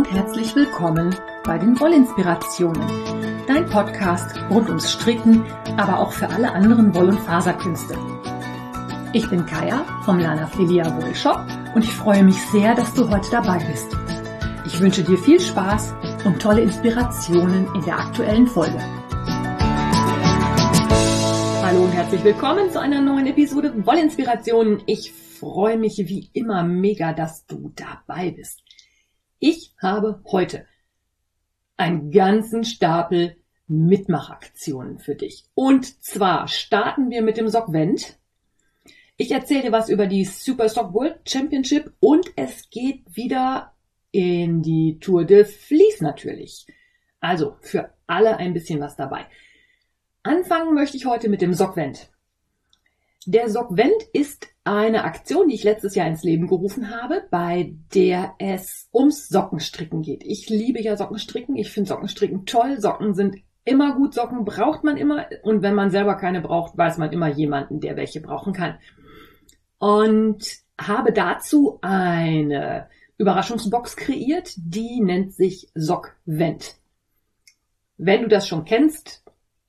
und herzlich willkommen bei den Wollinspirationen. Dein Podcast rund ums Stricken, aber auch für alle anderen Woll- und Faserkünste. Ich bin Kaya vom Lana Filia Wollshop und ich freue mich sehr, dass du heute dabei bist. Ich wünsche dir viel Spaß und tolle Inspirationen in der aktuellen Folge. Hallo und herzlich willkommen zu einer neuen Episode Wollinspirationen. Ich freue mich wie immer mega, dass du dabei bist. Ich habe heute einen ganzen Stapel Mitmachaktionen für dich. Und zwar starten wir mit dem Sockvent. Ich erzähle dir was über die Super Sock World Championship und es geht wieder in die Tour de Vlies natürlich. Also für alle ein bisschen was dabei. Anfangen möchte ich heute mit dem Sockvent. Der Sockvent ist eine Aktion, die ich letztes Jahr ins Leben gerufen habe, bei der es ums Sockenstricken geht. Ich liebe ja Sockenstricken. Ich finde Sockenstricken toll. Socken sind immer gut. Socken braucht man immer. Und wenn man selber keine braucht, weiß man immer jemanden, der welche brauchen kann. Und habe dazu eine Überraschungsbox kreiert, die nennt sich Sockvent. Wenn du das schon kennst,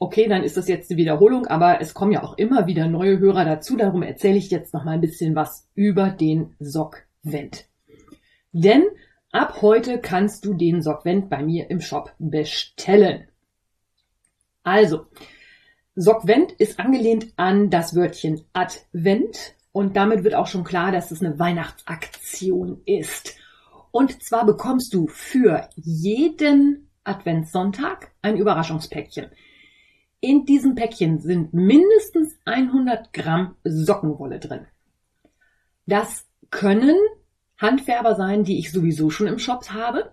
okay, dann ist das jetzt die Wiederholung, aber es kommen ja auch immer wieder neue Hörer dazu. Darum erzähle ich jetzt noch mal ein bisschen was über den Sockvent. Denn ab heute kannst du den Sockvent bei mir im Shop bestellen. Also, Sockvent ist angelehnt an das Wörtchen Advent und damit wird auch schon klar, dass es eine Weihnachtsaktion ist. Und zwar bekommst du für jeden Adventssonntag ein Überraschungspäckchen. In diesem Päckchen sind mindestens 100 Gramm Sockenwolle drin. Das können Handfärber sein, die ich sowieso schon im Shop habe.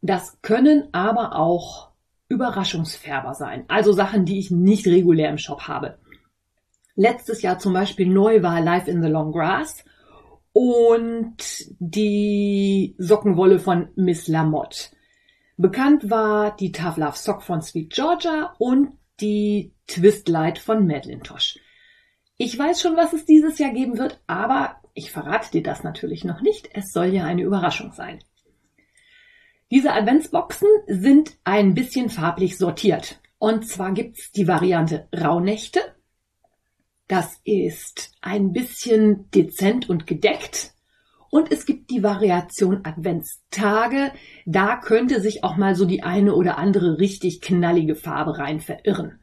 Das können aber auch Überraschungsfärber sein, also Sachen, die ich nicht regulär im Shop habe. Letztes Jahr zum Beispiel neu war Life in the Long Grass und die Sockenwolle von Miss Lamotte. Bekannt war die Tough Love Sock von Sweet Georgia und die Twist Light von Madeline Tosh. Ich weiß schon, was es dieses Jahr geben wird, aber ich verrate dir das natürlich noch nicht. Es soll ja eine Überraschung sein. Diese Adventsboxen sind ein bisschen farblich sortiert. Und zwar gibt's die Variante Rauhnächte. Das ist ein bisschen dezent und gedeckt. Und es gibt die Variation Adventstage. Da könnte sich auch mal so die eine oder andere richtig knallige Farbe rein verirren.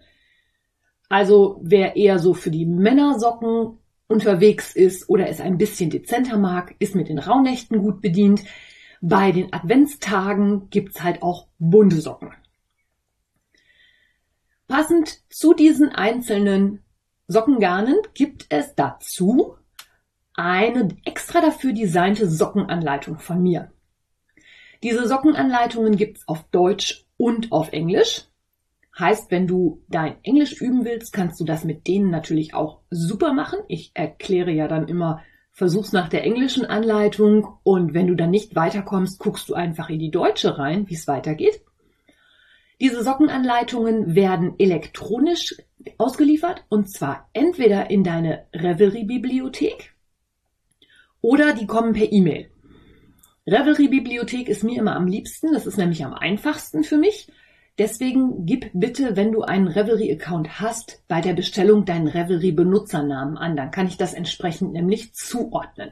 Also wer eher so für die Männersocken unterwegs ist oder es ein bisschen dezenter mag, ist mit den Rauhnächten gut bedient. Bei den Adventstagen gibt's halt auch bunte Socken. Passend zu diesen einzelnen Sockengarnen gibt es dazu eine extra dafür designte Sockenanleitung von mir. Diese Sockenanleitungen gibt's auf Deutsch und auf Englisch. Heißt, wenn du dein Englisch üben willst, kannst du das mit denen natürlich auch super machen. Ich erkläre ja dann immer, versuch's nach der englischen Anleitung und wenn du dann nicht weiterkommst, guckst du einfach in die deutsche rein, wie es weitergeht. Diese Sockenanleitungen werden elektronisch ausgeliefert und zwar entweder in deine Revelry-Bibliothek oder die kommen per E-Mail. Revelry-Bibliothek ist mir immer am liebsten, das ist nämlich am einfachsten für mich. Deswegen gib bitte, wenn du einen Revelry-Account hast, bei der Bestellung deinen Revelry-Benutzernamen an. Dann kann ich das entsprechend nämlich zuordnen.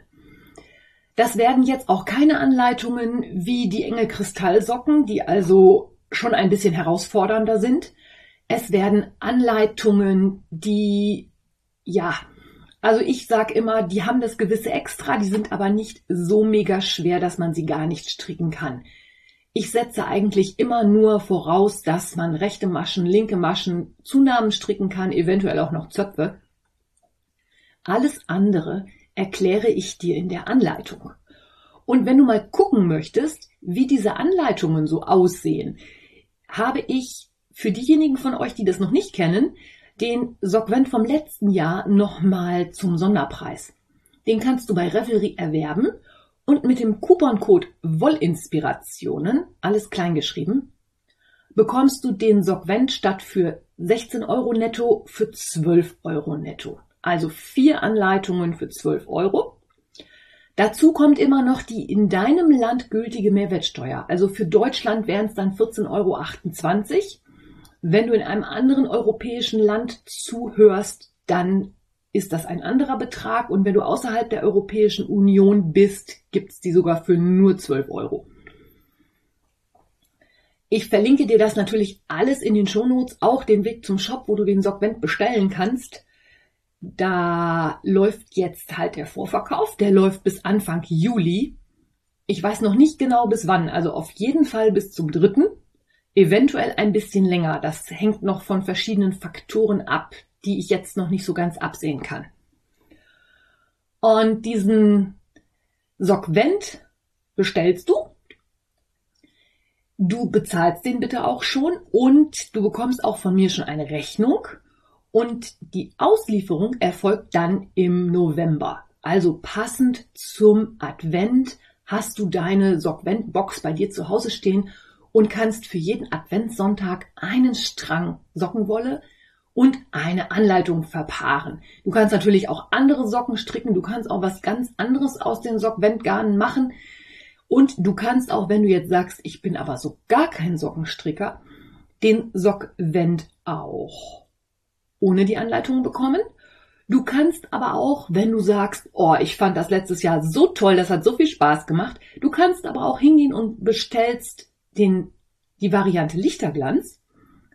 Das werden jetzt auch keine Anleitungen wie die enge Kristallsocken, die also schon ein bisschen herausfordernder sind. Es werden Anleitungen, die ja also ich sag immer, die haben das gewisse Extra, die sind aber nicht so mega schwer, dass man sie gar nicht stricken kann. Ich setze eigentlich immer nur voraus, dass man rechte Maschen, linke Maschen, Zunahmen stricken kann, eventuell auch noch Zöpfe. Alles andere erkläre ich dir in der Anleitung. Und wenn du mal gucken möchtest, wie diese Anleitungen so aussehen, habe ich für diejenigen von euch, die das noch nicht kennen, den Sockvent vom letzten Jahr nochmal zum Sonderpreis. Den kannst du bei Revelry erwerben und mit dem Couponcode Wollinspirationen, alles klein geschrieben, bekommst du den Sockvent statt für 16 Euro netto für 12 Euro netto. Also vier Anleitungen für 12 Euro. Dazu kommt immer noch die in deinem Land gültige Mehrwertsteuer. Also für Deutschland wären es dann 14,28 Euro. Wenn du in einem anderen europäischen Land zuhörst, dann ist das ein anderer Betrag. Und wenn du außerhalb der Europäischen Union bist, gibt es die sogar für nur 12 Euro. Ich verlinke dir das natürlich alles in den Shownotes, auch den Weg zum Shop, wo du den Sockvent bestellen kannst. Da läuft jetzt halt der Vorverkauf. Der läuft bis Anfang Juli. Ich weiß noch nicht genau bis wann. Also auf jeden Fall bis zum dritten. Eventuell ein bisschen länger. Das hängt noch von verschiedenen Faktoren ab, die ich jetzt noch nicht so ganz absehen kann. Und diesen Sockvent bestellst du. Du bezahlst den bitte auch schon und du bekommst auch von mir schon eine Rechnung und die Auslieferung erfolgt dann im November. Also passend zum Advent hast du deine Sockvent-Box bei dir zu Hause stehen und kannst für jeden Adventssonntag einen Strang Sockenwolle und eine Anleitung verpaaren. Du kannst natürlich auch andere Socken stricken, du kannst auch was ganz anderes aus den Sockventgarnen machen und du kannst auch, wenn du jetzt sagst, ich bin aber so gar kein Sockenstricker, den Sockvent auch ohne die Anleitung bekommen. Du kannst aber auch, wenn du sagst, oh, ich fand das letztes Jahr so toll, das hat so viel Spaß gemacht, du kannst aber auch hingehen und bestellst den, die Variante Lichterglanz.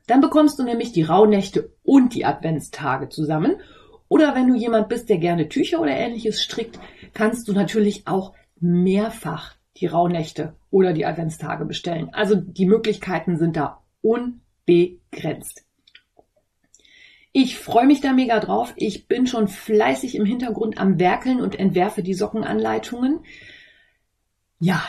Dann bekommst du nämlich die Rauhnächte und die Adventstage zusammen. Oder wenn du jemand bist, der gerne Tücher oder ähnliches strickt, kannst du natürlich auch mehrfach die Rauhnächte oder die Adventstage bestellen. Also die Möglichkeiten sind da unbegrenzt. Ich freue mich da mega drauf. Ich bin schon fleißig im Hintergrund am Werkeln und entwerfe die Sockenanleitungen. Ja,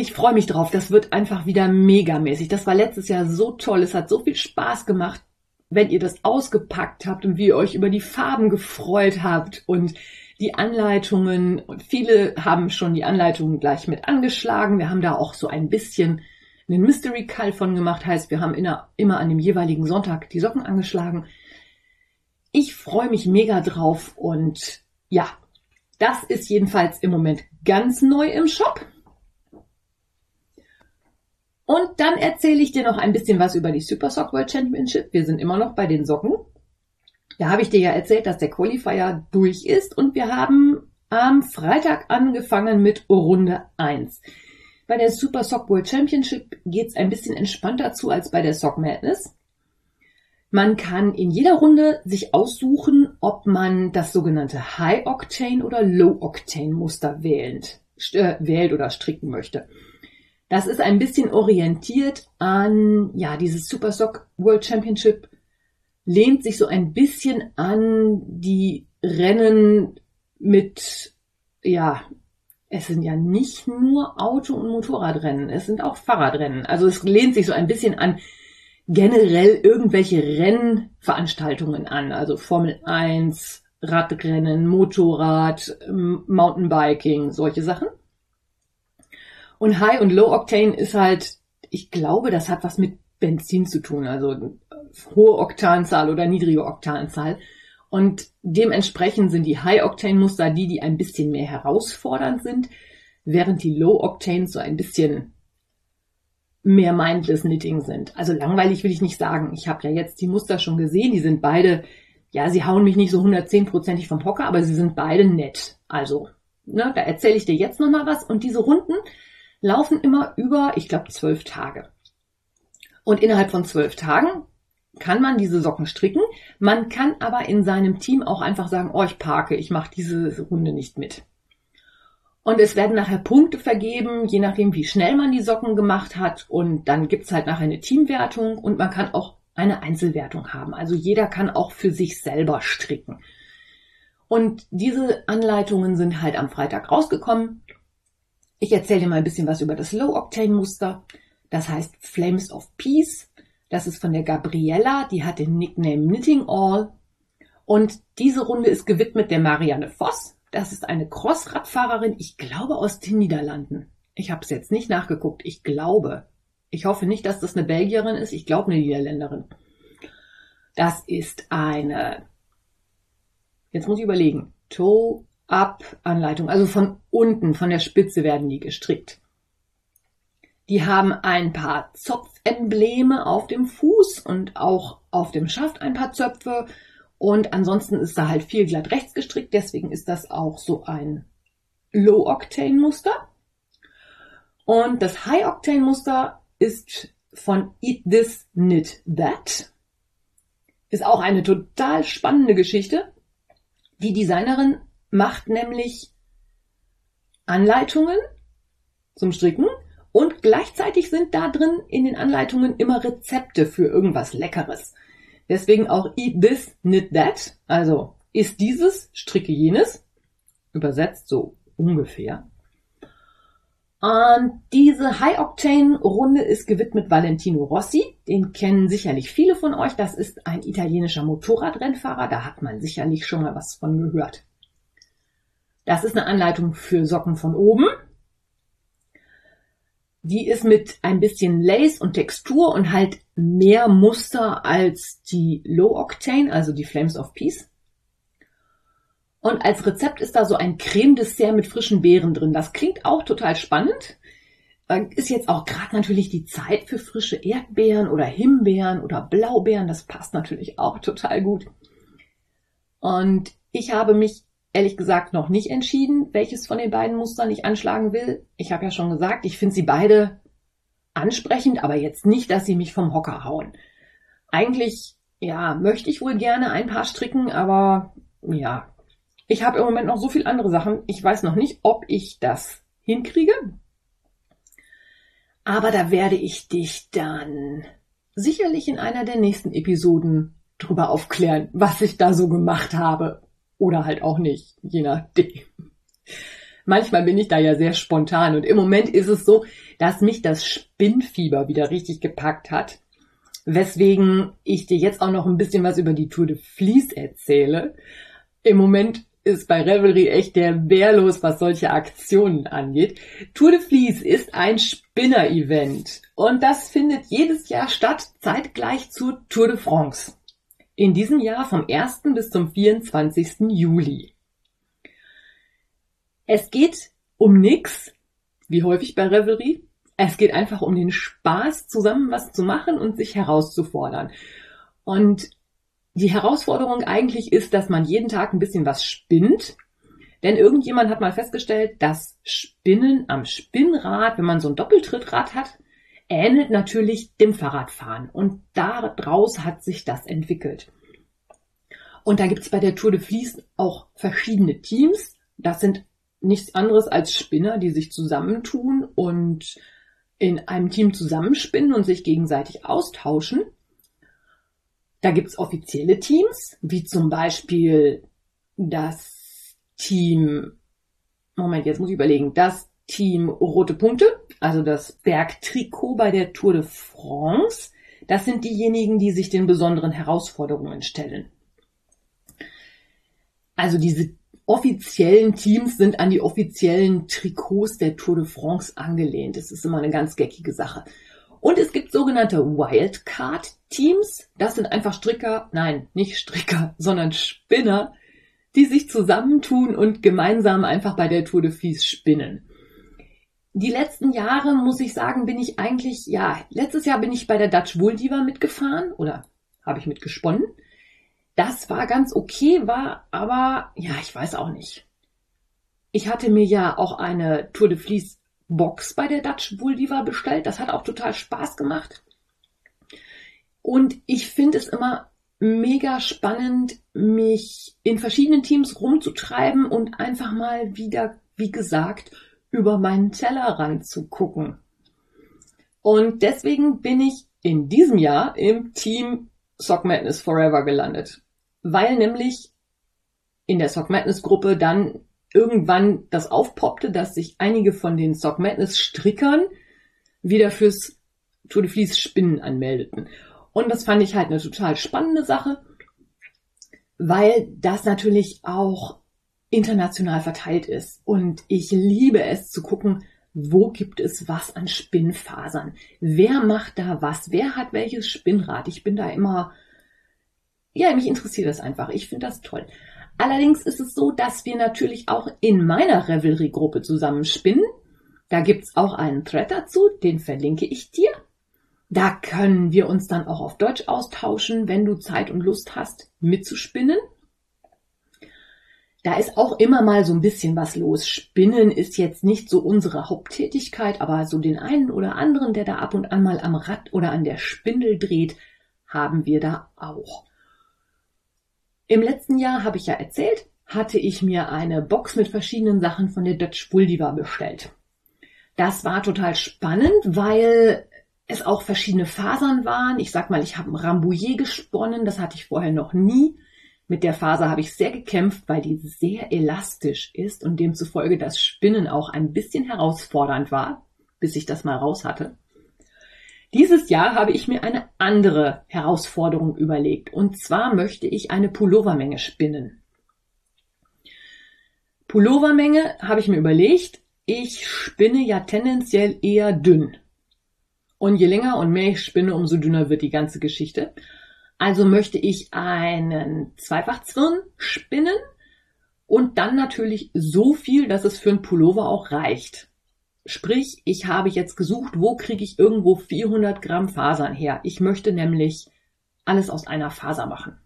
ich freue mich drauf. Das wird einfach wieder megamäßig. Das war letztes Jahr so toll. Es hat so viel Spaß gemacht, wenn ihr das ausgepackt habt und wie ihr euch über die Farben gefreut habt und die Anleitungen. Und viele haben schon die Anleitungen gleich mit angeschlagen. Wir haben da auch so ein bisschen einen Mystery Call von gemacht. Heißt, wir haben immer an dem jeweiligen Sonntag die Socken angeschlagen. Ich freue mich mega drauf und ja, das ist jedenfalls im Moment ganz neu im Shop. Und dann erzähle ich dir noch ein bisschen was über die Super Sock World Championship. Wir sind immer noch bei den Socken. Da habe ich dir ja erzählt, dass der Qualifier durch ist und wir haben am Freitag angefangen mit Runde 1. Bei der Super Sock World Championship geht es ein bisschen entspannter zu als bei der Sock Madness. Man kann in jeder Runde sich aussuchen, ob man das sogenannte High Octane oder Low Octane Muster wählt, äh, wählt oder stricken möchte. Das ist ein bisschen orientiert an, ja, dieses Super Sock World Championship lehnt sich so ein bisschen an die Rennen mit, ja, es sind ja nicht nur Auto- und Motorradrennen, es sind auch Fahrradrennen. Also es lehnt sich so ein bisschen an generell irgendwelche Rennveranstaltungen an, also Formel 1, Radrennen, Motorrad, Mountainbiking, solche Sachen. Und High und Low Octane ist halt, ich glaube, das hat was mit Benzin zu tun, also hohe Oktanzahl oder niedrige Oktanzahl. Und dementsprechend sind die High Octane Muster die, die ein bisschen mehr herausfordernd sind, während die Low Octane so ein bisschen mehr Mindless Knitting sind. Also langweilig will ich nicht sagen. Ich habe ja jetzt die Muster schon gesehen. Die sind beide, ja, sie hauen mich nicht so 110%ig vom Hocker, aber sie sind beide nett. Also, ne, da erzähle ich dir jetzt nochmal was. Und diese Runden laufen immer über, ich glaube, zwölf Tage. Und innerhalb von zwölf Tagen kann man diese Socken stricken. Man kann aber in seinem Team auch einfach sagen, oh, ich parke, ich mache diese Runde nicht mit. Und es werden nachher Punkte vergeben, je nachdem, wie schnell man die Socken gemacht hat. Und dann gibt's halt nachher eine Teamwertung und man kann auch eine Einzelwertung haben. Also jeder kann auch für sich selber stricken. Und diese Anleitungen sind halt am Freitag rausgekommen. Ich erzähle dir mal ein bisschen was über das Low-Octane-Muster. Das heißt Flames of Peace. Das ist von der Gabriella. Die hat den Nickname Knitting All. Und diese Runde ist gewidmet der Marianne Voss. Das ist eine Crossradfahrerin, ich glaube aus den Niederlanden. Ich habe es jetzt nicht nachgeguckt. Ich glaube. Ich hoffe nicht, dass das eine Belgierin ist. Ich glaube eine Niederländerin. Das ist eine. Jetzt muss ich überlegen. To Ab-Anleitung, also von unten, von der Spitze werden die gestrickt. Die haben ein paar Zopfembleme auf dem Fuß und auch auf dem Schaft ein paar Zöpfe. Und ansonsten ist da halt viel glatt rechts gestrickt. Deswegen ist das auch so ein Low-Octane-Muster. Und das High-Octane-Muster ist von Eat This, Knit That. Ist auch eine total spannende Geschichte. Die Designerin macht nämlich Anleitungen zum Stricken und gleichzeitig sind da drin in den Anleitungen immer Rezepte für irgendwas Leckeres. Deswegen auch eat this, knit that. Also isst dieses, stricke jenes. Übersetzt so ungefähr. Und diese High-Octane-Runde ist gewidmet Valentino Rossi. Den kennen sicherlich viele von euch. Das ist ein italienischer Motorradrennfahrer. Da hat man sicherlich schon mal was von gehört. Das ist eine Anleitung für Socken von oben. Die ist mit ein bisschen Lace und Textur und halt mehr Muster als die Low Octane, also die Flames of Peace. Und als Rezept ist da so ein Creme-Dessert mit frischen Beeren drin. Das klingt auch total spannend. Ist jetzt auch gerade natürlich die Zeit für frische Erdbeeren oder Himbeeren oder Blaubeeren. Das passt natürlich auch total gut. Und ich habe mich ehrlich gesagt noch nicht entschieden, welches von den beiden Mustern ich anschlagen will. Ich habe ja schon gesagt, ich finde sie beide ansprechend, aber jetzt nicht, dass sie mich vom Hocker hauen. Eigentlich, ja, möchte ich wohl gerne ein paar stricken, aber ja, ich habe im Moment noch so viel andere Sachen. Ich weiß noch nicht, ob ich das hinkriege. Aber da werde ich dich dann sicherlich in einer der nächsten Episoden drüber aufklären, was ich da so gemacht habe. Oder halt auch nicht, je nachdem. Manchmal bin ich da ja sehr spontan und im Moment ist es so, dass mich das Spinnfieber wieder richtig gepackt hat. Weswegen ich dir jetzt auch noch ein bisschen was über die Tour de Vlies erzähle. Im Moment ist bei Revelry echt der Wehrlos, was solche Aktionen angeht. Tour de Vlies ist ein Spinner-Event und das findet jedes Jahr statt, zeitgleich zu Tour de France. In diesem Jahr vom 1. bis zum 24. Juli. Es geht um nix, wie häufig bei Revelry. Es geht einfach um den Spaß, zusammen was zu machen und sich herauszufordern. Und die Herausforderung eigentlich ist, dass man jeden Tag ein bisschen was spinnt. Denn irgendjemand hat mal festgestellt, dass Spinnen am Spinnrad, wenn man so ein Doppeltrittrad hat, ähnelt natürlich dem Fahrradfahren. Und daraus hat sich das entwickelt. Und da gibt's bei der Tour de Vlies auch verschiedene Teams. Das sind nichts anderes als Spinner, die sich zusammentun und in einem Team zusammenspinnen und sich gegenseitig austauschen. Da gibt's offizielle Teams, wie zum Beispiel das Team, Moment, jetzt muss ich überlegen, das Team Rote Punkte, also das Bergtrikot bei der Tour de France. Das sind diejenigen, die sich den besonderen Herausforderungen stellen. Also diese offiziellen Teams sind an die offiziellen Trikots der Tour de France angelehnt. Das ist immer eine ganz geckige Sache. Und es gibt sogenannte Wildcard-Teams. Das sind einfach Stricker, nein, nicht Stricker, sondern Spinner, die sich zusammentun und gemeinsam einfach bei der Tour de Vlies spinnen. Die letzten Jahre, muss ich sagen, bin ich eigentlich, ja, letztes Jahr bin ich bei der Dutch Wool Diva mitgefahren oder habe ich mitgesponnen. Das war ganz okay, war aber, ja, ich weiß auch nicht. Ich hatte mir ja auch eine Tour de Vlies Box bei der Dutch Bull Diva bestellt. Das hat auch total Spaß gemacht. Und ich finde es immer mega spannend, mich in verschiedenen Teams rumzutreiben und einfach mal wieder, wie gesagt, über meinen Tellerrand zu gucken. Und deswegen bin ich in diesem Jahr im Team Sock Madness Forever gelandet. Weil nämlich in der Sock Madness Gruppe dann irgendwann das aufpoppte, dass sich einige von den Sock Madness Strickern wieder fürs Tour de Vlies Spinnen anmeldeten. Und das fand ich halt eine total spannende Sache, weil das natürlich auch international verteilt ist. Und ich liebe es zu gucken, wo gibt es was an Spinnfasern? Wer macht da was? Wer hat welches Spinnrad? Ich bin da immer, ja, mich interessiert das einfach. Ich finde das toll. Allerdings ist es so, dass wir natürlich auch in meiner Revelry-Gruppe zusammenspinnen. Da gibt's auch einen Thread dazu, den verlinke ich dir. Da können wir uns dann auch auf Deutsch austauschen, wenn du Zeit und Lust hast, mitzuspinnen. Da ist auch immer mal so ein bisschen was los. Spinnen ist jetzt nicht so unsere Haupttätigkeit, aber so den einen oder anderen, der da ab und an mal am Rad oder an der Spindel dreht, haben wir da auch. Im letzten Jahr habe ich ja erzählt, hatte ich mir eine Box mit verschiedenen Sachen von der Dutch Buldiva bestellt. Das war total spannend, weil es auch verschiedene Fasern waren. Ich sag mal, ich habe ein Rambouillet gesponnen, das hatte ich vorher noch nie. Mit der Faser habe ich sehr gekämpft, weil die sehr elastisch ist und demzufolge das Spinnen auch ein bisschen herausfordernd war, bis ich das mal raus hatte. Dieses Jahr habe ich mir eine andere Herausforderung überlegt. Und zwar möchte ich eine Pullovermenge spinnen. Pullovermenge habe ich mir überlegt. Ich spinne ja tendenziell eher dünn. Und je länger und mehr ich spinne, umso dünner wird die ganze Geschichte. Also möchte ich einen Zweifachzwirn spinnen und dann natürlich so viel, dass es für einen Pullover auch reicht. Sprich, ich habe jetzt gesucht, wo kriege ich irgendwo 400 Gramm Fasern her. Ich möchte nämlich alles aus einer Faser machen.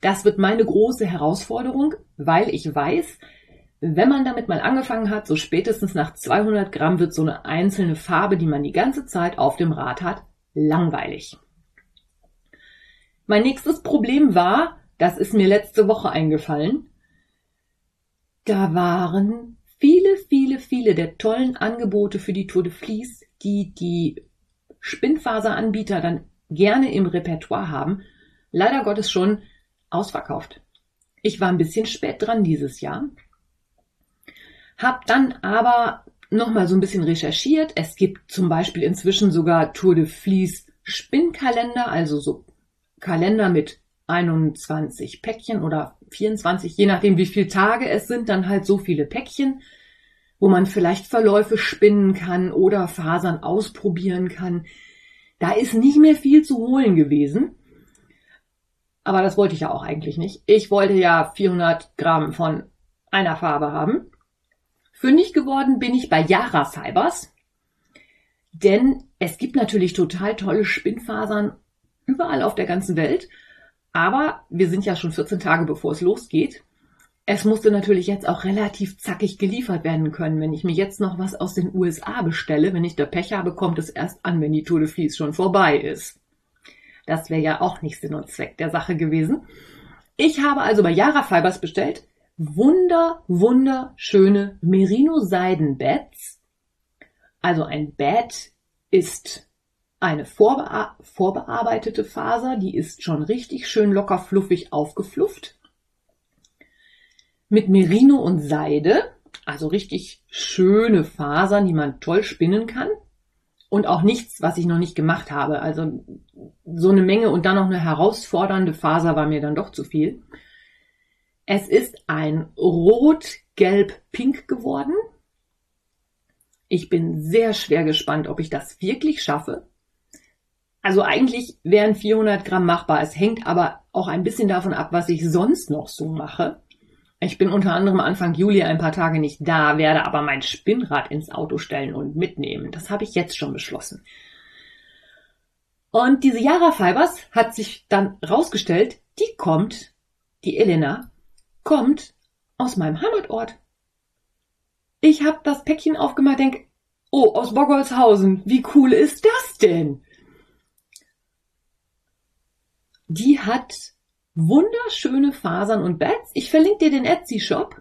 Das wird meine große Herausforderung, weil ich weiß, wenn man damit mal angefangen hat, so spätestens nach 200 Gramm wird so eine einzelne Farbe, die man die ganze Zeit auf dem Rad hat, langweilig. Mein nächstes Problem war, das ist mir letzte Woche eingefallen, da waren viele, viele, viele der tollen Angebote für die Tour de Vlies, die die Spinnfaseranbieter dann gerne im Repertoire haben, leider Gottes schon ausverkauft. Ich war ein bisschen spät dran dieses Jahr, hab dann aber noch mal so ein bisschen recherchiert. Es gibt zum Beispiel inzwischen sogar Tour de Vlies Spinnkalender, also so Kalender mit 21 Päckchen oder 24, je nachdem wie viele Tage es sind, dann halt so viele Päckchen, wo man vielleicht Verläufe spinnen kann oder Fasern ausprobieren kann. Da ist nicht mehr viel zu holen gewesen. Aber das wollte ich ja auch eigentlich nicht. Ich wollte ja 400 Gramm von einer Farbe haben. Fündig geworden bin ich bei Yara Fibers. Denn es gibt natürlich total tolle Spinnfasern überall auf der ganzen Welt. Aber wir sind ja schon 14 Tage bevor es losgeht. Es musste natürlich jetzt auch relativ zackig geliefert werden können. Wenn ich mir jetzt noch was aus den USA bestelle, wenn ich da Pech habe, kommt es erst an, wenn die Tour de Vlies schon vorbei ist. Das wäre ja auch nicht Sinn und Zweck der Sache gewesen. Ich habe also bei Yara Fibers bestellt wunder, wunderschöne Merino-Seiden-Beds. Also ein Bed ist eine vorbea vorbearbeitete Faser, die ist schon richtig schön locker fluffig aufgeflufft. Mit Merino und Seide, also richtig schöne Fasern, die man toll spinnen kann. Und auch nichts, was ich noch nicht gemacht habe. Also so eine Menge und dann noch eine herausfordernde Faser war mir dann doch zu viel. Es ist ein rot-gelb-pink geworden. Ich bin sehr schwer gespannt, ob ich das wirklich schaffe. Also eigentlich wären 400 Gramm machbar. Es hängt aber auch ein bisschen davon ab, was ich sonst noch so mache. Ich bin unter anderem Anfang Juli ein paar Tage nicht da, werde aber mein Spinnrad ins Auto stellen und mitnehmen. Das habe ich jetzt schon beschlossen. Und diese Yara Fibers hat sich dann rausgestellt, die kommt, die Elena, kommt aus meinem Heimatort. Ich habe das Päckchen aufgemacht, denke, oh, aus Boggolshausen, wie cool ist das denn? Die hat wunderschöne Fasern und Bats. Ich verlinke dir den Etsy-Shop.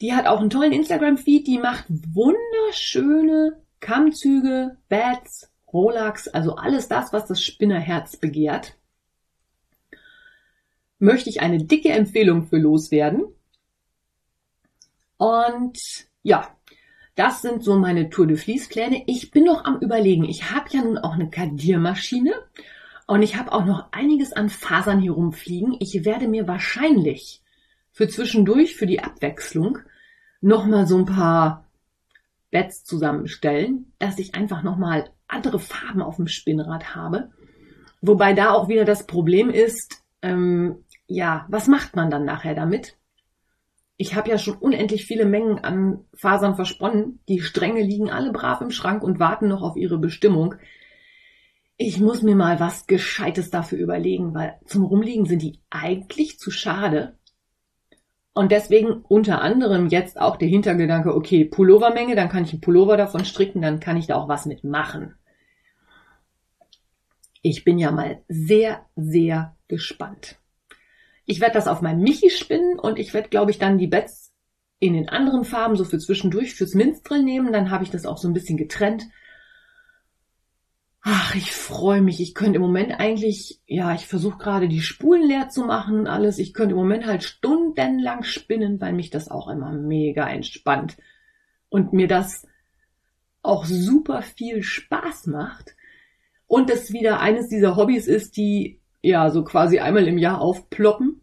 Die hat auch einen tollen Instagram-Feed. Die macht wunderschöne Kammzüge, Bats, Rolex, also alles das, was das Spinnerherz begehrt. Möchte ich eine dicke Empfehlung für loswerden. Und ja, das sind so meine Tour de Vlies Pläne. Ich bin noch am überlegen. Ich habe ja nun auch eine Kadiermaschine und ich habe auch noch einiges an Fasern hier rumfliegen. Ich werde mir wahrscheinlich für zwischendurch, für die Abwechslung, nochmal so ein paar Beds zusammenstellen, dass ich einfach nochmal andere Farben auf dem Spinnrad habe. Wobei da auch wieder das Problem ist, ähm, ja, was macht man dann nachher damit? Ich habe ja schon unendlich viele Mengen an Fasern versponnen. Die Stränge liegen alle brav im Schrank und warten noch auf ihre Bestimmung. Ich muss mir mal was Gescheites dafür überlegen, weil zum Rumliegen sind die eigentlich zu schade. Und deswegen unter anderem jetzt auch der Hintergedanke, okay, Pullovermenge, dann kann ich einen Pullover davon stricken, dann kann ich da auch was mitmachen. Ich bin ja mal sehr, sehr gespannt. Ich werde das auf meinem Michi spinnen und ich werde, glaube ich, dann die Bets in den anderen Farben so für zwischendurch fürs Minstrel nehmen. Dann habe ich das auch so ein bisschen getrennt. Ach, ich freue mich. Ich könnte im Moment eigentlich, ja, ich versuche gerade die Spulen leer zu machen, alles. Ich könnte im Moment halt stundenlang spinnen, weil mich das auch immer mega entspannt und mir das auch super viel Spaß macht. Und das wieder eines dieser Hobbys ist, die ja so quasi einmal im Jahr aufploppen,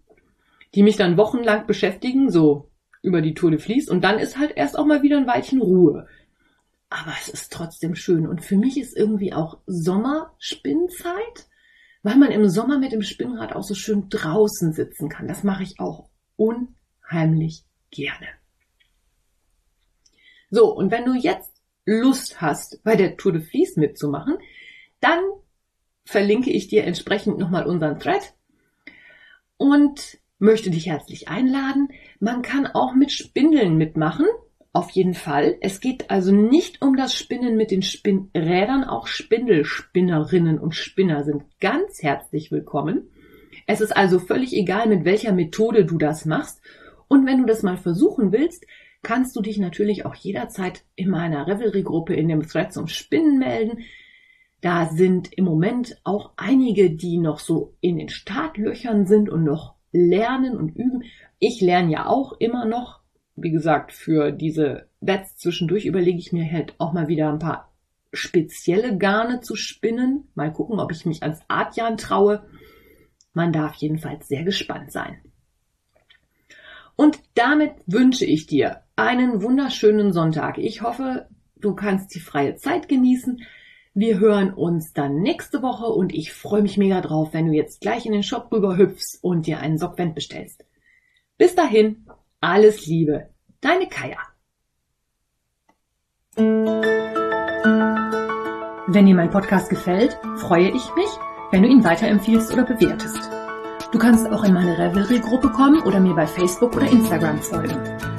die mich dann wochenlang beschäftigen, so über die Tour de Vlies. Und dann ist halt erst auch mal wieder ein Weilchen Ruhe. Aber es ist trotzdem schön. Und für mich ist irgendwie auch Sommerspinnzeit, weil man im Sommer mit dem Spinnrad auch so schön draußen sitzen kann. Das mache ich auch unheimlich gerne. So, und wenn du jetzt Lust hast, bei der Tour de Vlies mitzumachen, dann verlinke ich dir entsprechend nochmal unseren Thread und möchte dich herzlich einladen. Man kann auch mit Spindeln mitmachen. Auf jeden Fall. Es geht also nicht um das Spinnen mit den Spinnrädern. Auch Spindelspinnerinnen und Spinner sind ganz herzlich willkommen. Es ist also völlig egal, mit welcher Methode du das machst. Und wenn du das mal versuchen willst, kannst du dich natürlich auch jederzeit in meiner Revelry-Gruppe in dem Thread zum Spinnen melden. Da sind im Moment auch einige, die noch so in den Startlöchern sind und noch lernen und üben. Ich lerne ja auch immer noch. Wie gesagt, für diese Bets zwischendurch überlege ich mir halt auch mal wieder ein paar spezielle Garne zu spinnen. Mal gucken, ob ich mich ans Artjan traue. Man darf jedenfalls sehr gespannt sein. Und damit wünsche ich dir einen wunderschönen Sonntag. Ich hoffe, du kannst die freie Zeit genießen. Wir hören uns dann nächste Woche und ich freue mich mega drauf, wenn du jetzt gleich in den Shop rüber hüpfst und dir einen Sockvent bestellst. Bis dahin, alles Liebe, deine Kaya. Wenn dir mein Podcast gefällt, freue ich mich, wenn du ihn weiterempfiehlst oder bewertest. Du kannst auch in meine Revelry-Gruppe kommen oder mir bei Facebook oder Instagram folgen.